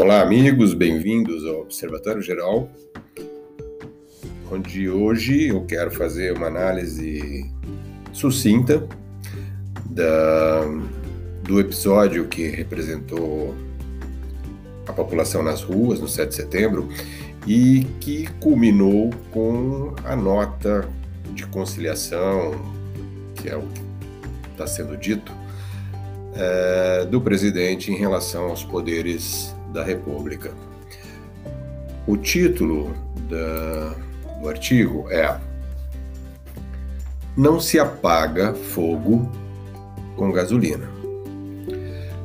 Olá, amigos, bem-vindos ao Observatório Geral, onde hoje eu quero fazer uma análise sucinta da, do episódio que representou a população nas ruas no 7 de setembro e que culminou com a nota de conciliação, que é o que está sendo dito, é, do presidente em relação aos poderes da República. O título da, do artigo é Não se apaga fogo com gasolina.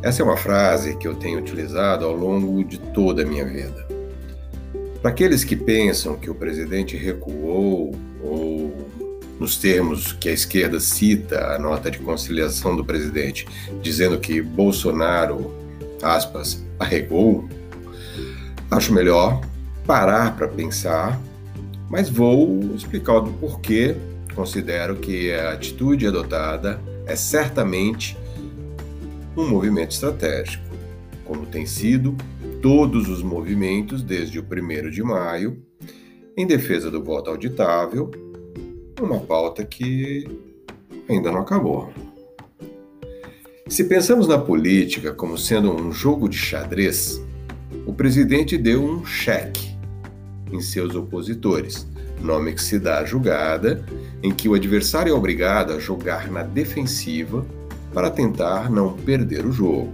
Essa é uma frase que eu tenho utilizado ao longo de toda a minha vida. Para aqueles que pensam que o presidente recuou ou nos termos que a esquerda cita a nota de conciliação do presidente, dizendo que Bolsonaro, aspas, arregou, acho melhor parar para pensar, mas vou explicar o porquê considero que a atitude adotada é certamente um movimento estratégico, como tem sido todos os movimentos desde o 1 de maio, em defesa do voto auditável, uma pauta que ainda não acabou. Se pensamos na política como sendo um jogo de xadrez, o presidente deu um cheque em seus opositores, nome que se dá à jogada em que o adversário é obrigado a jogar na defensiva para tentar não perder o jogo.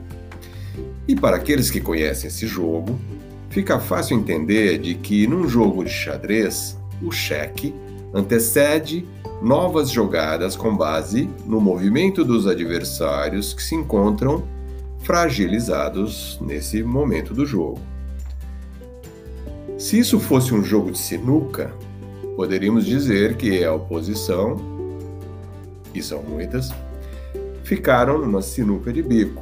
E para aqueles que conhecem esse jogo, fica fácil entender de que num jogo de xadrez, o cheque antecede novas jogadas com base no movimento dos adversários que se encontram fragilizados nesse momento do jogo. Se isso fosse um jogo de sinuca, poderíamos dizer que a oposição, e são muitas, ficaram numa sinuca de bico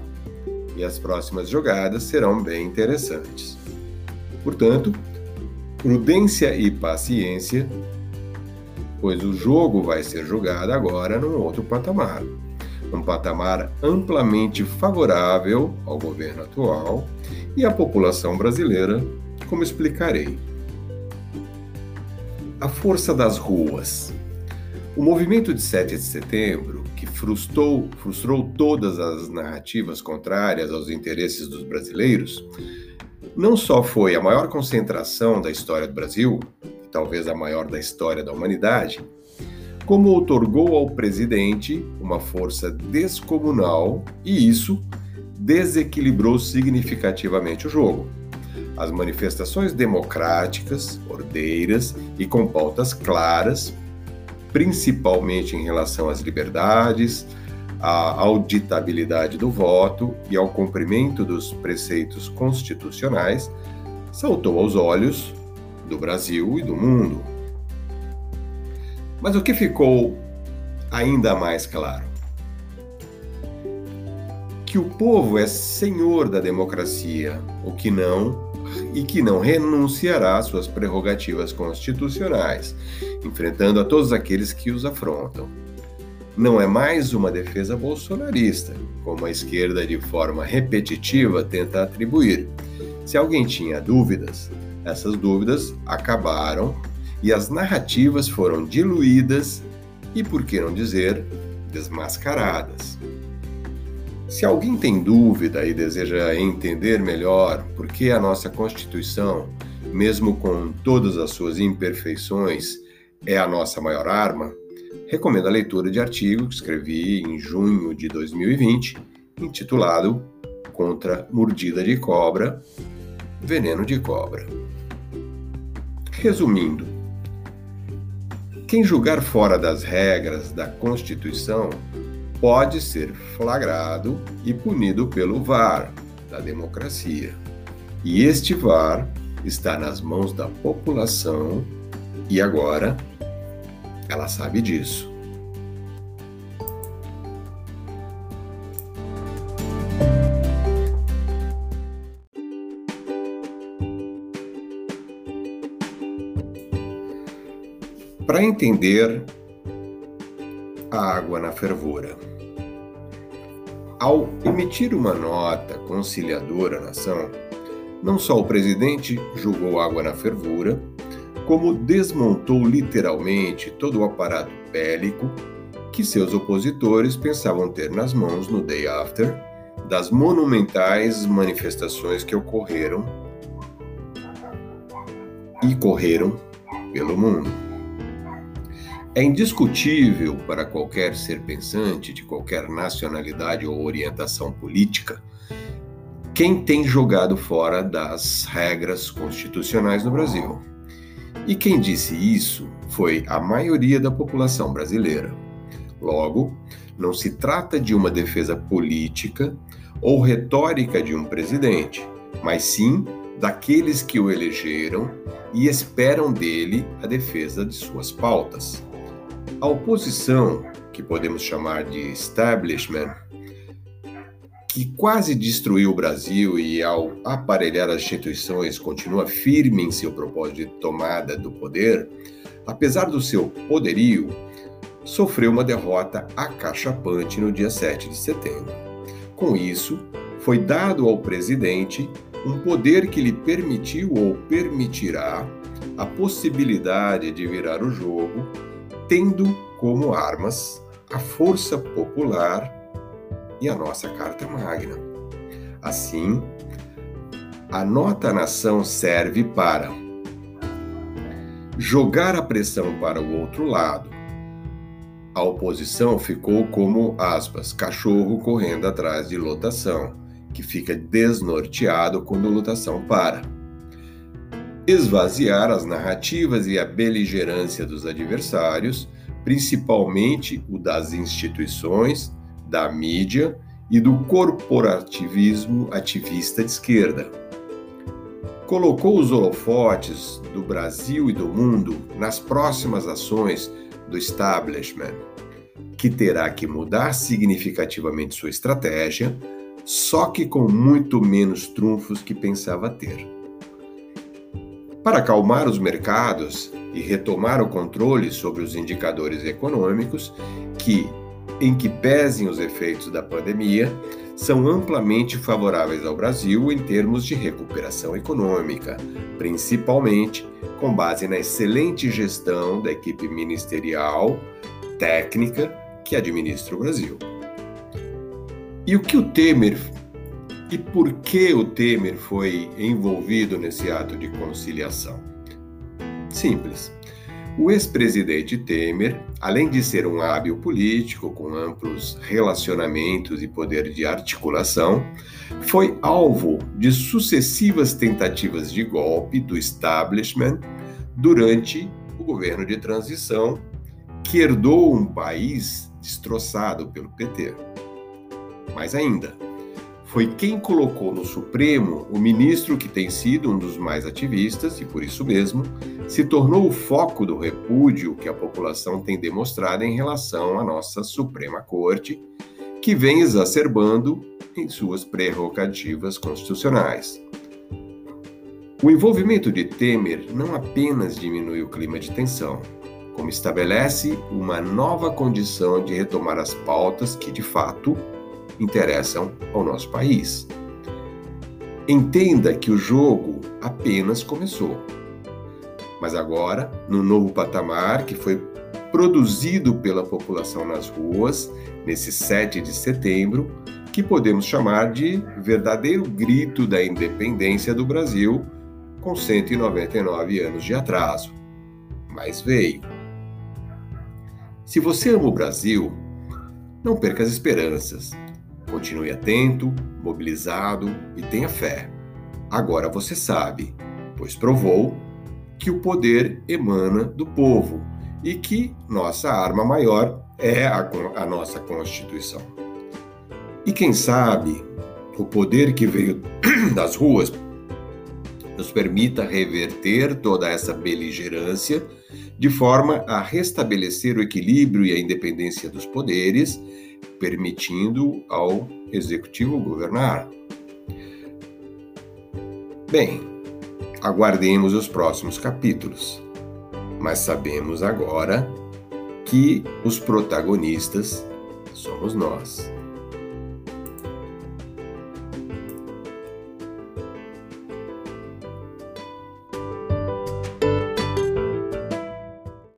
e as próximas jogadas serão bem interessantes. Portanto, prudência e paciência pois o jogo vai ser jogado agora num outro patamar. Um patamar amplamente favorável ao governo atual e à população brasileira, como explicarei. A força das ruas. O movimento de 7 de setembro, que frustrou, frustrou todas as narrativas contrárias aos interesses dos brasileiros, não só foi a maior concentração da história do Brasil, talvez a maior da história da humanidade, como outorgou ao presidente uma força descomunal e isso desequilibrou significativamente o jogo. As manifestações democráticas, ordeiras e com pautas claras, principalmente em relação às liberdades, à auditabilidade do voto e ao cumprimento dos preceitos constitucionais, saltou aos olhos do Brasil e do mundo. Mas o que ficou ainda mais claro? Que o povo é senhor da democracia, o que não e que não renunciará às suas prerrogativas constitucionais, enfrentando a todos aqueles que os afrontam. Não é mais uma defesa bolsonarista, como a esquerda de forma repetitiva tenta atribuir. Se alguém tinha dúvidas, essas dúvidas acabaram e as narrativas foram diluídas e, por que não dizer, desmascaradas. Se alguém tem dúvida e deseja entender melhor por que a nossa Constituição, mesmo com todas as suas imperfeições, é a nossa maior arma, recomendo a leitura de artigo que escrevi em junho de 2020, intitulado Contra Mordida de Cobra, Veneno de Cobra. Resumindo, quem julgar fora das regras da Constituição pode ser flagrado e punido pelo VAR da democracia. E este VAR está nas mãos da população e agora ela sabe disso. Para entender a água na fervura. Ao emitir uma nota conciliadora à nação, Não só o presidente jogou água na fervura, como desmontou literalmente todo o aparato bélico que seus opositores pensavam ter nas mãos no day after das monumentais manifestações que ocorreram e correram pelo mundo. É indiscutível para qualquer ser pensante de qualquer nacionalidade ou orientação política quem tem jogado fora das regras constitucionais no Brasil. E quem disse isso foi a maioria da população brasileira. Logo, não se trata de uma defesa política ou retórica de um presidente, mas sim daqueles que o elegeram e esperam dele a defesa de suas pautas. A oposição, que podemos chamar de establishment, que quase destruiu o Brasil e, ao aparelhar as instituições, continua firme em seu propósito de tomada do poder, apesar do seu poderio, sofreu uma derrota acachapante no dia 7 de setembro. Com isso, foi dado ao presidente um poder que lhe permitiu ou permitirá a possibilidade de virar o jogo, tendo como armas a força popular e a nossa Carta Magna. Assim, a nota nação serve para jogar a pressão para o outro lado, a oposição ficou como, aspas, cachorro correndo atrás de lotação, que fica desnorteado quando lotação para. Esvaziar as narrativas e a beligerância dos adversários, principalmente o das instituições, da mídia e do corporativismo ativista de esquerda. Colocou os holofotes do Brasil e do mundo nas próximas ações do establishment, que terá que mudar significativamente sua estratégia, só que com muito menos trunfos que pensava ter. Para acalmar os mercados e retomar o controle sobre os indicadores econômicos, que, em que pesem os efeitos da pandemia, são amplamente favoráveis ao Brasil em termos de recuperação econômica, principalmente com base na excelente gestão da equipe ministerial, técnica, que administra o Brasil. E o que o Temer e por que o Temer foi envolvido nesse ato de conciliação? Simples. O ex-presidente Temer, além de ser um hábil político com amplos relacionamentos e poder de articulação, foi alvo de sucessivas tentativas de golpe do establishment durante o governo de transição, que herdou um país destroçado pelo PT. Mais ainda, foi quem colocou no Supremo o ministro que tem sido um dos mais ativistas e, por isso mesmo, se tornou o foco do repúdio que a população tem demonstrado em relação à nossa Suprema Corte, que vem exacerbando em suas prerrogativas constitucionais. O envolvimento de Temer não apenas diminui o clima de tensão, como estabelece uma nova condição de retomar as pautas que, de fato, interessam ao nosso país. Entenda que o jogo apenas começou. Mas agora, no novo patamar que foi produzido pela população nas ruas, nesse 7 de setembro, que podemos chamar de verdadeiro grito da independência do Brasil, com 199 anos de atraso. Mas veio. Se você ama o Brasil, não perca as esperanças. Continue atento, mobilizado e tenha fé. Agora você sabe, pois provou, que o poder emana do povo e que nossa arma maior é a, a nossa Constituição. E quem sabe o poder que veio das ruas nos permita reverter toda essa beligerância de forma a restabelecer o equilíbrio e a independência dos poderes permitindo ao executivo governar. Bem, aguardemos os próximos capítulos, mas sabemos agora que os protagonistas somos nós.